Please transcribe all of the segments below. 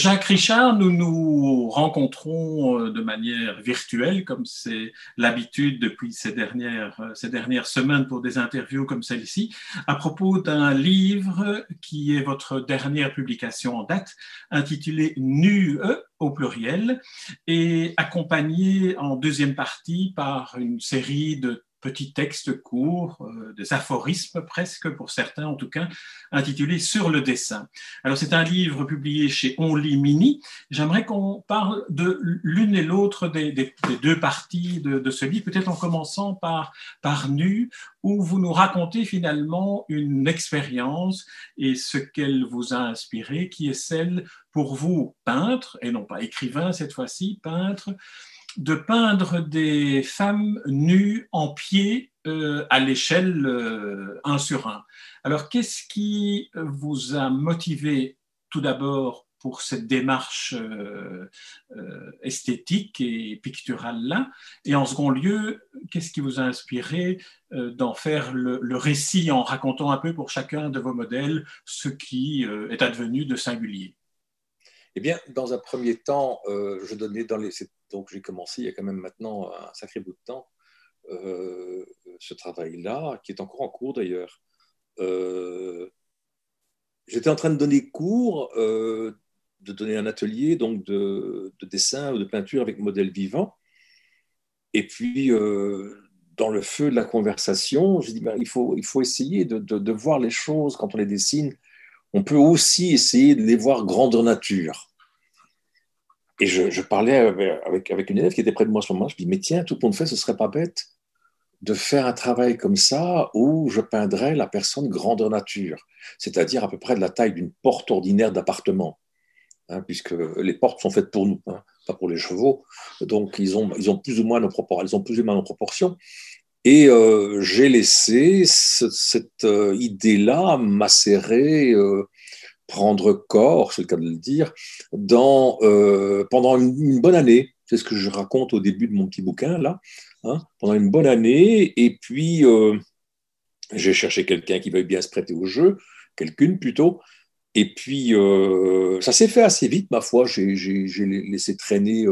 Jacques Richard, nous nous rencontrons euh, de manière virtuelle, comme c'est l'habitude depuis ces dernières, euh, ces dernières semaines pour des interviews comme celle-ci, à propos d'un livre qui est votre dernière publication en date, intitulé NUE au pluriel, et accompagné en deuxième partie par une série de petit texte court, euh, des aphorismes presque pour certains en tout cas, intitulé Sur le dessin. Alors c'est un livre publié chez Only Mini. J'aimerais qu'on parle de l'une et l'autre des, deux parties de, ce livre, peut-être en commençant par, par Nu, où vous nous racontez finalement une expérience et ce qu'elle vous a inspiré, qui est celle pour vous, peintre, et non pas écrivain cette fois-ci, peintre, de peindre des femmes nues en pied euh, à l'échelle 1 euh, sur 1. Alors, qu'est-ce qui vous a motivé tout d'abord pour cette démarche euh, esthétique et picturale-là? Et en second lieu, qu'est-ce qui vous a inspiré d'en faire le, récit en racontant un peu pour chacun de vos modèles ce qui est advenu de singulier? Eh bien, dans un premier temps, je donnais dans les, donc j'ai commencé il y a quand même maintenant un sacré bout de temps euh, ce travail-là, qui est encore en cours d'ailleurs. Euh, j'étais en train de donner cours, euh, de donner un atelier donc de, dessin ou de peinture avec modèle vivant. Et puis, dans le feu de la conversation, j'ai dit ben, il, faut, il faut essayer de, voir les choses quand on les dessine. On peut aussi essayer de les voir grandeur nature. Et je, parlais avec, une élève qui était près de moi à ce moment. Je dis mais tiens, tout monde fait, ce serait pas bête de faire un travail comme ça où je peindrais la personne grandeur nature, c'est-à-dire à peu près de la taille d'une porte ordinaire d'appartement, hein, puisque les portes sont faites pour nous, hein, pas pour les chevaux. Donc ils ont, ils ont plus ou moins nos proportions. Et euh, j'ai laissé cette euh, idée-là macérer euh, prendre corps, c'est le cas de le dire, pendant une, bonne année. C'est ce que je raconte au début de mon petit bouquin, là. Hein, pendant une bonne année. Et puis, j'ai cherché quelqu'un qui veuille bien se prêter au jeu, quelqu'une plutôt. Et puis, ça s'est fait assez vite, ma foi. J'ai laissé traîner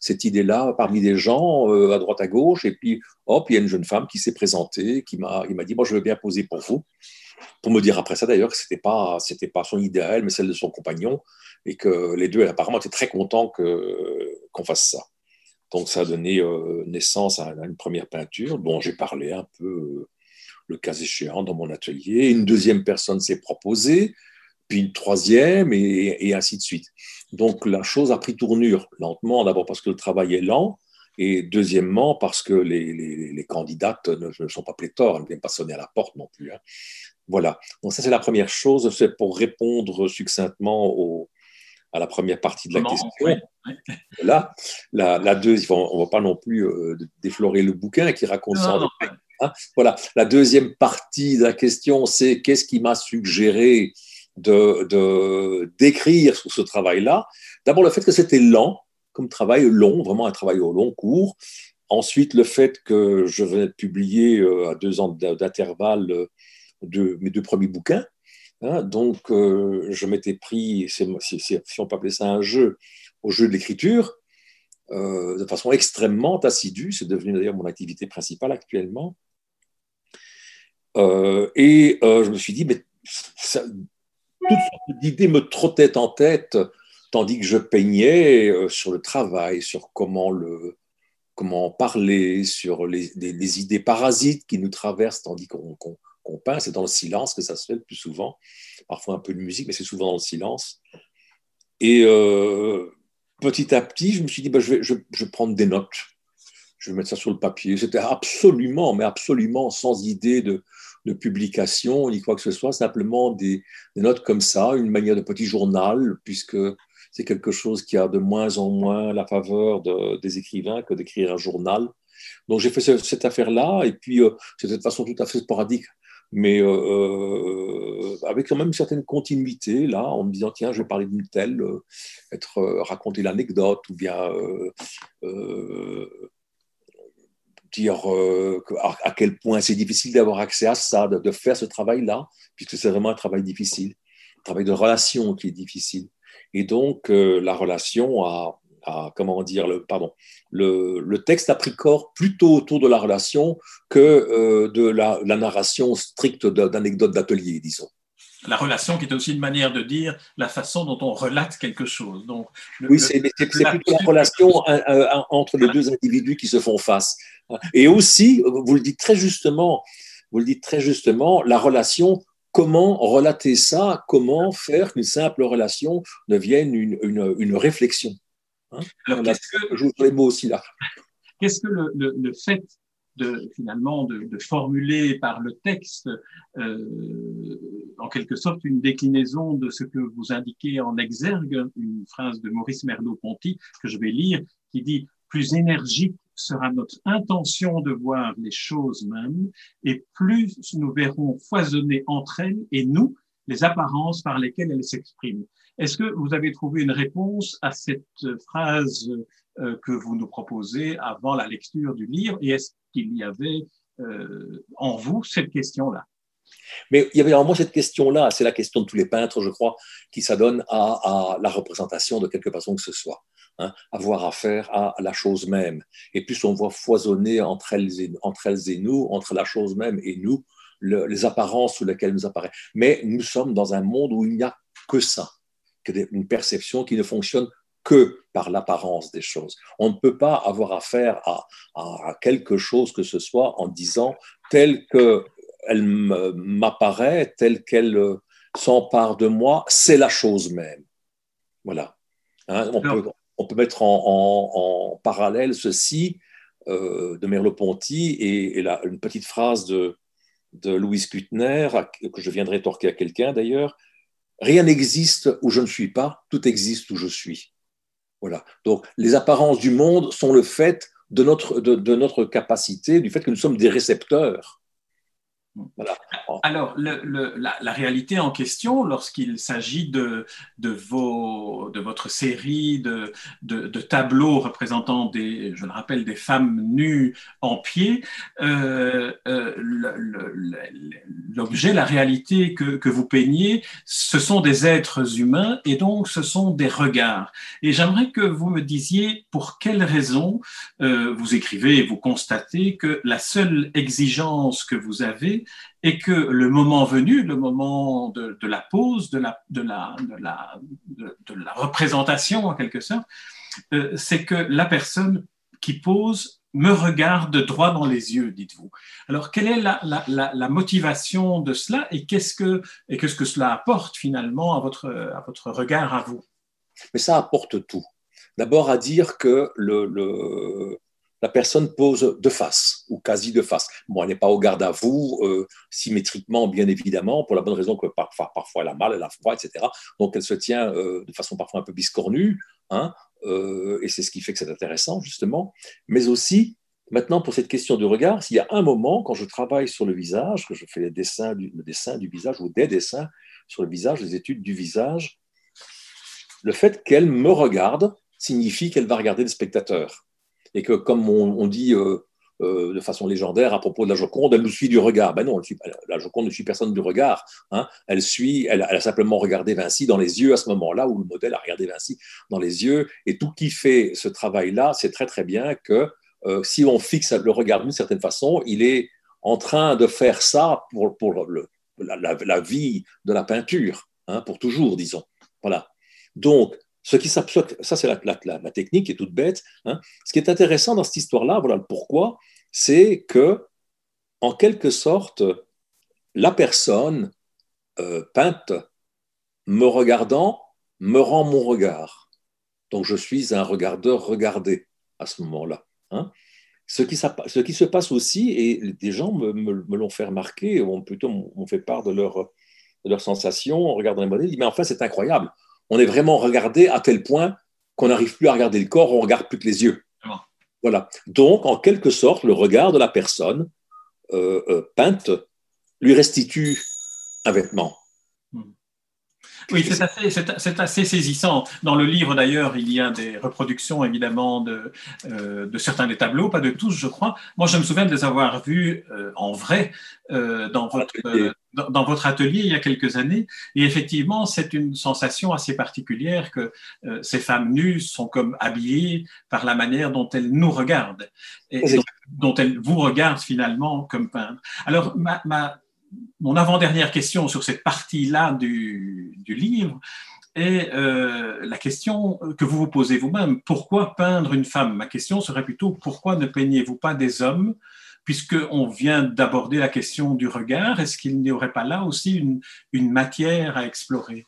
cette idée-là parmi des gens à droite à gauche. Et puis, hop, il y a une jeune femme qui s'est présentée, qui m'a dit, bon, je veux bien poser pour vous pour me dire après ça d'ailleurs que ce n'était pas, c'était pas son idéal, mais celle de son compagnon, et que les deux apparemment étaient très contents qu'on fasse ça. Donc ça a donné euh, naissance à, une première peinture dont j'ai parlé un peu euh, le cas échéant dans mon atelier. Une deuxième personne s'est proposée, puis une troisième, et, ainsi de suite. Donc la chose a pris tournure lentement, d'abord parce que le travail est lent, et deuxièmement parce que les, les, candidates ne, sont pas pléthores, elles ne viennent pas sonner à la porte non plus. Hein. Voilà. Donc ça, c'est la première chose. C'est pour répondre succinctement au, à la première partie de la question. Là, la, la deuxième, on ne va pas non plus euh, déflorer le bouquin qui raconte ça. Hein. voilà. La deuxième partie de la question, c'est qu'est-ce qui m'a suggéré de d'écrire sur ce travail-là. D'abord, le fait que c'était lent, comme travail long, vraiment un travail au long cours. Ensuite, le fait que je venais de publier euh, à deux ans d'intervalle euh, mes deux premiers bouquins. Hein, donc, euh, je m'étais pris, si, on peut appeler ça un jeu, au jeu de l'écriture, de façon extrêmement assidue. C'est devenu d'ailleurs mon activité principale actuellement. Et je me suis dit, mais toutes sortes d'idées me trottaient en tête, tandis que je peignais sur le travail, sur comment le, comment parler, sur les, idées parasites qui nous traversent, tandis qu'on qu'on peint, c'est dans le silence que ça se fait le plus souvent. Parfois un peu de musique, mais c'est souvent dans le silence. Et euh, petit à petit, je me suis dit, bah, je, vais, je, vais prendre des notes. Je vais mettre ça sur le papier. C'était absolument, mais absolument sans idée de, de, publication ni quoi que ce soit, simplement des, notes comme ça, une manière de petit journal, puisque c'est quelque chose qui a de moins en moins la faveur des écrivains que d'écrire un journal. Donc j'ai fait cette affaire-là, et puis euh, c'est de façon tout à fait sporadique mais euh, euh, avec quand même une certaine continuité, là, en me disant, tiens, je vais parler d'une telle, euh, être, raconter l'anecdote, ou bien dire à, quel point c'est difficile d'avoir accès à ça, de, faire ce travail-là, puisque c'est vraiment un travail difficile, un travail de relation qui est difficile. Et donc, la relation a, comment dire, le, pardon, le, texte a pris corps plutôt autour de la relation que euh, de la, narration stricte d'anecdotes d'atelier, disons. La relation qui est aussi une manière de dire la façon dont on relate quelque chose. Donc, oui, c'est plutôt la relation entre les deux individus qui se font face. Et aussi, vous le dites très justement, vous le dites très justement, la relation comment relater ça, comment faire qu'une simple relation devienne une, une, une réflexion. Hein Alors, qu'est-ce que, je les mots aussi là. Qu'est-ce que le, le, le, fait de finalement de, de, formuler par le texte euh, en quelque sorte une déclinaison de ce que vous indiquez en exergue, une phrase de Maurice Merleau-Ponty que je vais lire, qui dit plus énergique sera notre intention de voir les choses mêmes, et plus nous verrons foisonner entre elles et nous les apparences par lesquelles elles s'expriment. Est-ce que vous avez trouvé une réponse à cette phrase euh, que vous nous proposez avant la lecture du livre Et est-ce qu'il y avait euh, en vous cette question-là mais il y avait en moi cette question-là, c'est la question de tous les peintres, je crois, qui s'adonnent à, la représentation de quelque façon que ce soit, hein, avoir affaire à la chose même. Et plus on voit foisonner entre elles et, nous, entre la chose même et nous, les apparences sous lesquelles nous apparaît. Mais nous sommes dans un monde où il n'y a que ça une perception qui ne fonctionne que par l'apparence des choses. On ne peut pas avoir affaire à, quelque chose que ce soit en disant tel qu'elle m'apparaît, telle qu'elle s'empare de moi, c'est la chose même. Voilà. Hein, on, peut, on, peut, mettre en, parallèle ceci euh, de Merleau-Ponty et, et une petite phrase de, de Louise Kuttner, que je viendrai torquer à quelqu'un d'ailleurs, Rien n'existe où je ne suis pas, tout existe où je suis. Voilà. Donc, les apparences du monde sont le fait de notre, de notre capacité, du fait que nous sommes des récepteurs alors, la, réalité en question, lorsqu'il s'agit de, de, vos, de votre série de, de, tableaux représentant des, je le rappelle, des femmes nues en pied, euh, euh, l'objet, la réalité que, que, vous peignez, ce sont des êtres humains et donc ce sont des regards. Et j'aimerais que vous me disiez pour quelles raisons euh, vous écrivez et vous constatez que la seule exigence que vous avez, et que le moment venu, le moment de, la pause, de la, représentation en quelque sorte, euh, c'est que la personne qui pose me regarde droit dans les yeux, dites-vous. Alors, quelle est la, motivation de cela et qu'est-ce que, cela apporte finalement à votre, regard à vous? Mais ça apporte tout. D'abord à dire que le, la personne pose de face ou quasi de face. Bon, elle n'est pas au garde à vous, euh, symétriquement, bien évidemment, pour la bonne raison que parfois, elle a mal, elle a froid, etc. Donc elle se tient euh, de façon parfois un peu biscornue, hein, euh, et c'est ce qui fait que c'est intéressant, justement. Mais aussi, maintenant, pour cette question du regard, s'il y a un moment, quand je travaille sur le visage, que je fais les dessins du, le dessin du visage ou des dessins sur le visage, les études du visage, le fait qu'elle me regarde signifie qu'elle va regarder le spectateur et que, comme on, dit euh, euh, de façon légendaire à propos de la Joconde, elle nous suit du regard. Ben non, la Joconde ne suit personne du regard. Hein. Elle suit, elle, a simplement regardé Vinci dans les yeux à ce moment-là, où le modèle a regardé Vinci dans les yeux. Et tout qui fait ce travail-là, c'est très très bien que euh, si on fixe le regard d'une certaine façon, il est en train de faire ça pour, la, vie de la peinture, hein, pour toujours, disons. Voilà. Donc, ce qui ça c'est la, technique qui est toute bête. Hein. Ce qui est intéressant dans cette histoire-là, voilà le pourquoi, c'est que, en quelque sorte, la personne euh, peinte, me regardant, me rend mon regard. Donc je suis un regardeur regardé à ce moment-là. Hein. Ce, qui, ce, qui, se passe aussi, et des gens me, l'ont fait remarquer, ou plutôt m'ont fait part de leur, de leur sensation en regardant les modèles, ils disent, mais enfin c'est incroyable on est vraiment regardé à tel point qu'on n'arrive plus à regarder le corps, on regarde plus que les yeux. Voilà. Donc, en quelque sorte, le regard de la personne euh, euh, peinte lui restitue un vêtement. Oui, c'est assez, assez, saisissant. Dans le livre, d'ailleurs, il y a des reproductions, évidemment, de, euh, de, certains des tableaux, pas de tous, je crois. Moi, je me souviens de les avoir vus euh, en vrai euh, dans, votre, dans, votre atelier il y a quelques années. Et effectivement, c'est une sensation assez particulière que ces femmes nues sont comme habillées par la manière dont elles nous regardent et, dont, elles vous regardent finalement comme peintres. Alors, ma, ma mon avant-dernière question sur cette partie-là du, livre est euh, la question que vous vous posez vous-même. Pourquoi peindre une femme? Ma question serait plutôt pourquoi ne peignez-vous pas des hommes? Puisqu'on vient d'aborder la question du regard, est-ce qu'il n'y aurait pas là aussi une, matière à explorer?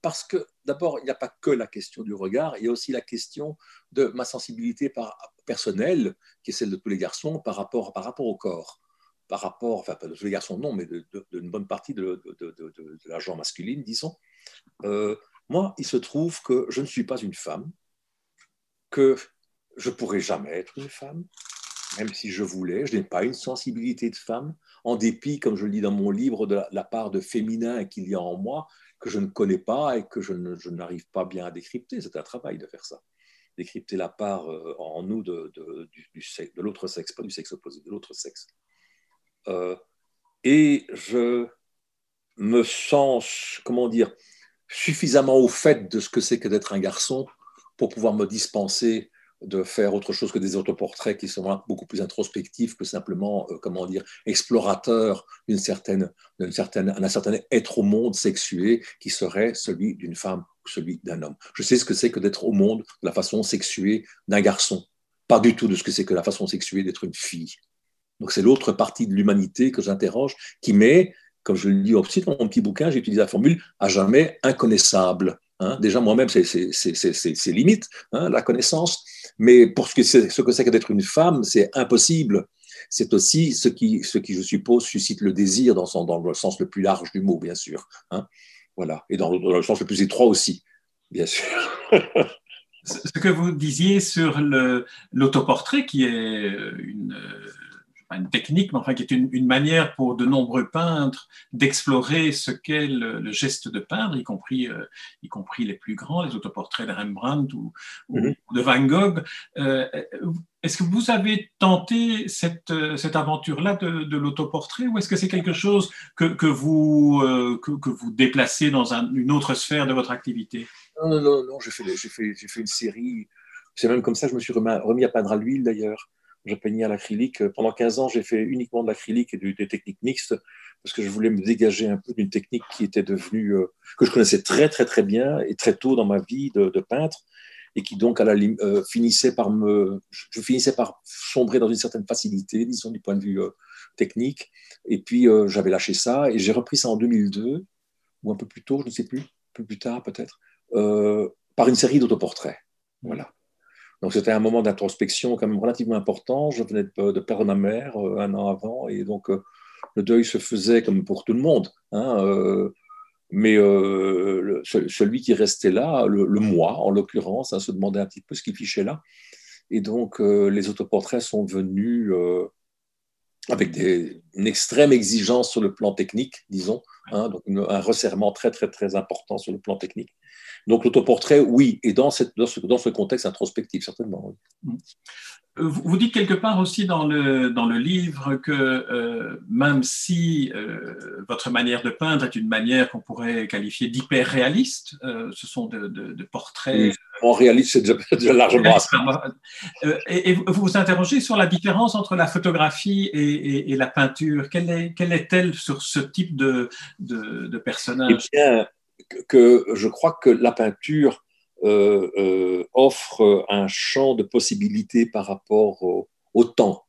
Parce que d'abord, il n'y a pas que la question du regard, il y a aussi la question de ma sensibilité personnelle, qui est celle de tous les garçons, par rapport au corps par rapport, enfin pas de tous les garçons non, mais d'une bonne partie de, de, la genre masculine, disons. Euh, moi, il se trouve que je ne suis pas une femme, que je pourrais jamais être une femme, même si je voulais. Je n'ai pas une sensibilité de femme, en dépit, comme je le dis dans mon livre, de la, part de féminin qu'il y a en moi, que je ne connais pas et que je, n'arrive pas bien à décrypter. C'est un travail de faire ça. Décrypter la part euh, en nous de, de l'autre sexe, pas du sexe opposé, de l'autre sexe. Euh, et je me sens, comment dire, suffisamment au fait de ce que c'est que d'être un garçon pour pouvoir me dispenser de faire autre chose que des autoportraits qui sont beaucoup plus introspectifs que simplement, euh, comment dire, explorateurs d'une certaine, d'un certain, certain être au monde sexué qui serait celui d'une femme ou celui d'un homme. Je sais ce que c'est que d'être au monde de la façon sexuée d'un garçon, pas du tout de ce que c'est que la façon sexuée d'être une fille. Donc c'est l'autre partie de l'humanité que j'interroge, qui met, comme je le dis aussi dans mon petit bouquin, j'ai utilisé la formule à jamais inconnaissable. Hein. Déjà moi-même, c'est limite, hein, la connaissance, mais pour ce que c'est que d'être une femme, c'est impossible. C'est aussi ce qui, ce qui, je suppose, suscite le désir dans, le sens le plus large du mot, bien sûr. Hein. Voilà. Et dans le sens le plus étroit aussi, bien sûr. ce que vous disiez sur l'autoportrait, qui est une une technique, mais enfin qui est une, manière pour de nombreux peintres d'explorer ce qu'est le, geste de peindre, y compris, euh, y compris les plus grands, les autoportraits de Rembrandt ou, mhm. de Van Gogh. Euh, est-ce que vous avez tenté cette, cette aventure-là de, l'autoportrait ou est-ce que c'est quelque chose que, que vous, euh, que, vous déplacez dans une autre sphère de votre activité? Non, non, non, j'ai fait, fait, fait, une série. C'est même comme ça que je me suis remis à peindre à l'huile d'ailleurs je peignais à l'acrylique. Pendant 15 ans, j'ai fait uniquement de l'acrylique et des techniques mixtes parce que je voulais me dégager un peu d'une technique qui était devenue, euh, que je connaissais très, très, très bien et très tôt dans ma vie de, peintre et qui donc à la, euh, finissait par me, je finissais par sombrer dans une certaine facilité, disons du point de vue euh, technique. Et puis j'avais lâché ça et j'ai repris ça en 2002 ou un peu plus tôt, je ne sais plus, un peu plus tard peut-être, par une série d'autoportraits. Voilà. Donc c'était un moment d'introspection quand même relativement important. Je venais de, perdre ma mère euh, un an avant et donc euh, le deuil se faisait comme pour tout le monde. Hein, euh, mais celui qui restait là, le, moi en l'occurrence, hein, se demandait un petit peu ce qu'il fichait là. Et donc les autoportraits sont venus avec des, une extrême exigence sur le plan technique, disons, hein, donc un resserrement très très très important sur le plan technique. Donc l'autoportrait, oui, et dans, cette, dans, ce, dans, ce, contexte introspectif, certainement. Oui. Euh, vous dites quelque part aussi dans le, dans le livre que euh, même si euh, votre manière de peindre est une manière qu'on pourrait qualifier d'hyper-réaliste, ce sont de, de, portraits... en réaliste, c'est déjà, largement et, et, vous vous interrogez sur la différence entre la photographie et, et, la peinture. Quelle est, quelle est-elle sur ce type de, de, personnage? Eh bien, que je crois que la peinture euh, euh, offre un champ de possibilités par rapport au, temps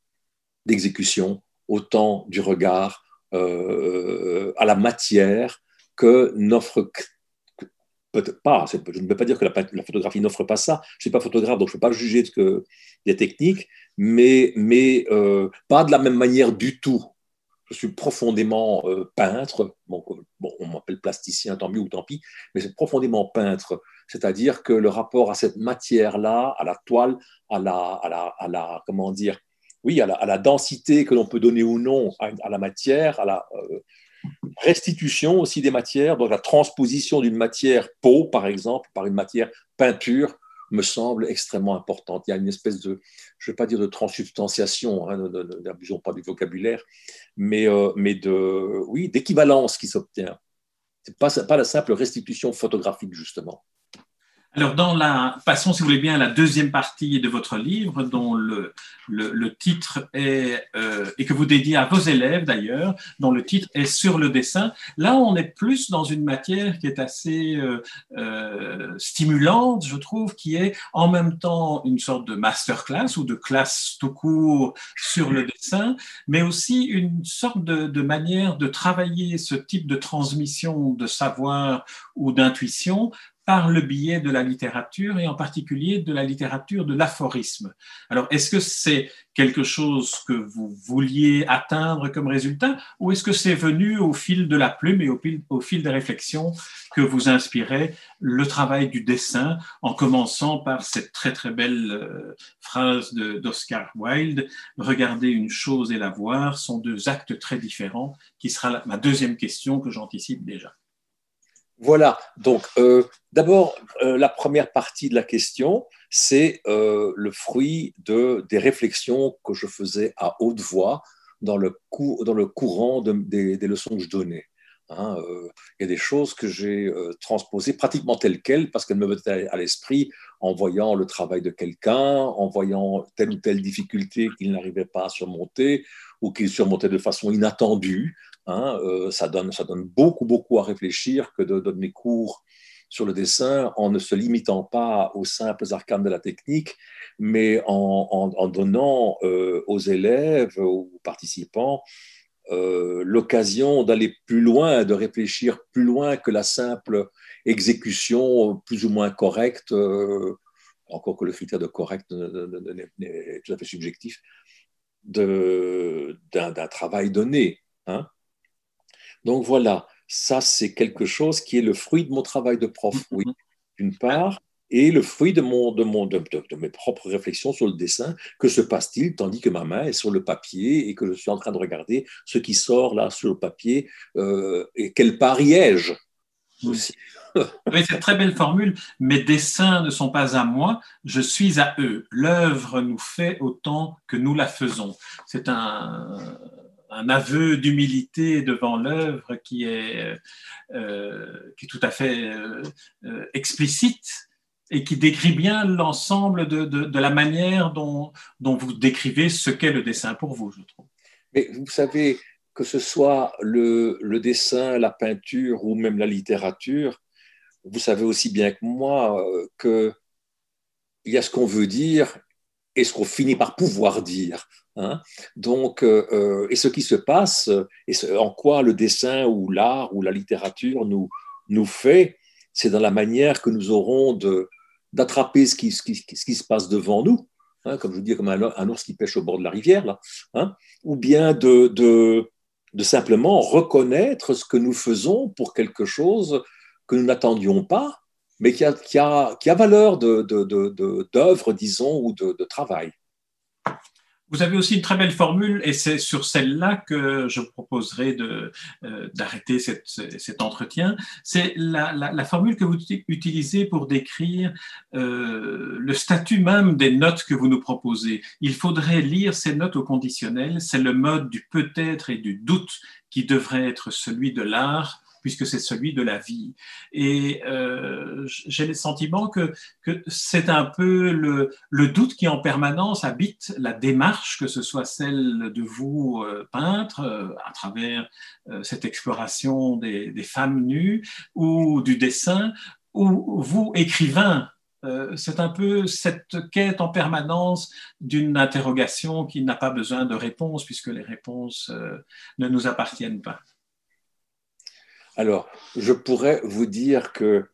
d'exécution, au temps du regard, euh, à la matière que n'offre peut-être pas. Je ne veux pas dire que la, photographie n'offre pas ça. Je ne suis pas photographe, donc je ne peux pas juger de des techniques, mais, mais pas de la même manière du tout je suis profondément euh, peintre. On m'appelle plasticien, tant mieux ou tant pis, mais c'est profondément peintre. C'est-à-dire que le rapport à cette matière-là, à la toile, à la, à la, à la comment dire, oui, à la, à la densité que l'on peut donner ou non à, la matière, à la, euh, restitution aussi des matières, donc la transposition d'une matière peau, par exemple, par une matière peinture, me semble extrêmement importante. Il y a une espèce de, je ne vais pas dire de transsubstantiation, hein, n'abusons pas du vocabulaire, mais, euh, mais de, oui, d'équivalence qui s'obtient. Ce n'est pas la simple restitution photographique, justement. Alors, dans la, passons, si vous voulez bien, à la deuxième partie de votre livre, dont le, le, titre est, euh, et que vous dédiez à vos élèves d'ailleurs, dont le titre est Sur le dessin. Là, on est plus dans une matière qui est assez euh, euh, stimulante, je trouve, qui est en même temps une sorte de masterclass ou de classe tout court sur le dessin, mais aussi une sorte de, de manière de travailler ce type de transmission de savoir ou d'intuition par le biais de la littérature et en particulier de la littérature de l'aphorisme. Alors, est-ce que c'est quelque chose que vous vouliez atteindre comme résultat ou est-ce que c'est venu au fil de la plume et au fil, des réflexions que vous inspirait le travail du dessin en commençant par cette très très belle euh, phrase d'Oscar Wilde, regarder une chose et la voir sont deux actes très différents, qui sera ma deuxième question que j'anticipe déjà. Voilà, donc euh, d'abord, euh, la première partie de la question, c'est euh, le fruit de, des réflexions que je faisais à haute voix dans le, dans le courant des, leçons que je donnais. Hein. il y a des choses que j'ai transposées pratiquement telles quelles parce qu'elles me venaient à l'esprit en voyant le travail de quelqu'un, en voyant telle ou telle difficulté qu'il n'arrivait pas à surmonter ou qu'il surmontait de façon inattendue. Hein, euh, ça, donne, beaucoup, beaucoup à réfléchir que de donner cours sur le dessin en ne se limitant pas aux simples arcanes de la technique, mais en, donnant euh, aux élèves, aux participants, euh, l'occasion d'aller plus loin, de réfléchir plus loin que la simple exécution plus ou moins correcte, encore que le critère de correct est tout à fait subjectif, d'un travail donné. Hein. Donc voilà, ça c'est quelque chose qui est le fruit de mon travail de prof, oui, mm-hmm. d'une part, et le fruit de, mon, de, mon, de, mes propres réflexions sur le dessin. Que se passe-t-il tandis que ma main est sur le papier et que je suis en train de regarder ce qui sort là sur le papier euh, et quel pari ai-je mm. aussi oui, c'est très belle formule. Mes dessins ne sont pas à moi, je suis à eux. L'œuvre nous fait autant que nous la faisons. C'est un, un aveu d'humilité devant l'œuvre qui, est, euh, qui est tout à fait euh, euh, explicite et qui décrit bien l'ensemble de, de, la manière dont, dont vous décrivez ce qu'est le dessin pour vous, je trouve. Mais vous savez, que ce soit le, dessin, la peinture ou même la littérature, vous savez aussi bien que moi qu'il y a ce qu'on veut dire et ce qu'on finit par pouvoir dire. Hein. Donc, euh, euh, et ce qui se passe, et en quoi le dessin ou l'art ou la littérature nous, nous fait, c'est dans la manière que nous aurons de, d'attraper ce qui, se passe devant nous, hein, comme je vous dis, comme un, ours qui pêche au bord de la rivière, là, hein, ou bien de, simplement reconnaître ce que nous faisons pour quelque chose que nous n'attendions pas, mais qui a, valeur d'œuvre, disons, ou de, travail. Vous avez aussi une très belle formule, et c'est sur celle-là que je proposerai euh, d'arrêter cet entretien. C'est la, la, formule que vous utilisez pour décrire euh, le statut même des notes que vous nous proposez. Il faudrait lire ces notes au conditionnel. C'est le mode du peut-être et du doute qui devrait être celui de l'art puisque c'est celui de la vie. Et euh, j'ai le sentiment que, c'est un peu le, doute qui en permanence habite la démarche, que ce soit celle de vous, euh, peintre, euh, à travers cette exploration des, des, femmes nues, ou du dessin, ou vous, écrivain, c'est un peu cette quête en permanence d'une interrogation qui n'a pas besoin de réponse puisque les réponses ne nous appartiennent pas. Alors, je pourrais vous dire que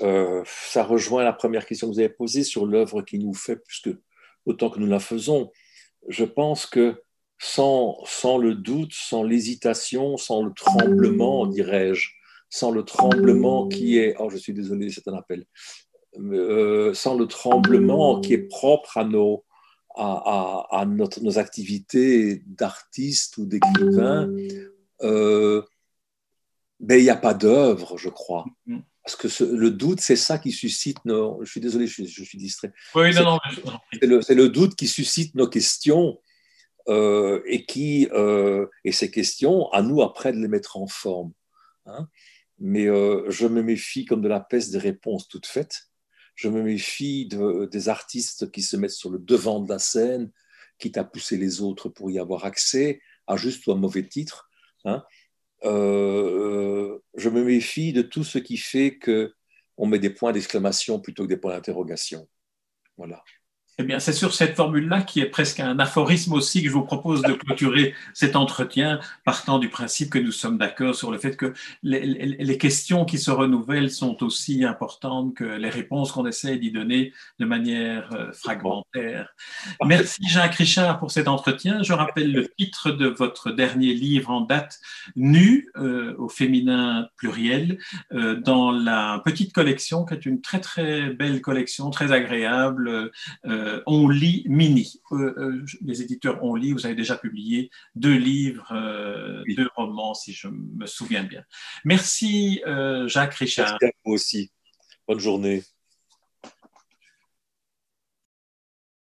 euh, ça rejoint la première question que vous avez posée sur l'œuvre qui nous fait plus que autant que nous la faisons. Je pense que sans, sans le doute, sans l'hésitation, sans le tremblement, dirais-je, sans le tremblement qui est, oh je suis désolé, c'est un appel, euh, sans le tremblement qui est propre à nos, à, à, nos activités d'artistes ou d'écrivains, euh, ben, il n'y a pas d'œuvre, je crois. Mm-hmm. Parce que le doute, c'est ça qui suscite nos. Je suis désolé, je, suis distrait. Oui, non, non. C'est le, doute qui suscite nos questions euh, et qui euh, et ces questions, à nous après de les mettre en forme. Hein. Mais euh, je me méfie comme de la peste des réponses toutes faites. Je me méfie de, des artistes qui se mettent sur le devant de la scène, quitte à pousser les autres pour y avoir accès, à juste ou à mauvais titre. Hein. Euh, je me méfie de tout ce qui fait qu'on met des points d'exclamation plutôt que des points d'interrogation. Voilà. Eh bien, c'est sur cette formule-là qui est presque un aphorisme aussi que je vous propose de clôturer cet entretien, partant du principe que nous sommes d'accord sur le fait que les, questions qui se renouvellent sont aussi importantes que les réponses qu'on essaie d'y donner de manière euh, fragmentaire. Merci Jacques Richard pour cet entretien. Je rappelle le titre de votre dernier livre en date, Nu, euh, au féminin pluriel, euh, dans la petite collection, qui est une très très belle collection, très agréable. Euh, on lit mini. Euh, euh, les éditeurs On lit, vous avez déjà publié deux livres, deux romans, si je me souviens bien. Merci Jacques Richard. Merci à vous aussi. Bonne journée.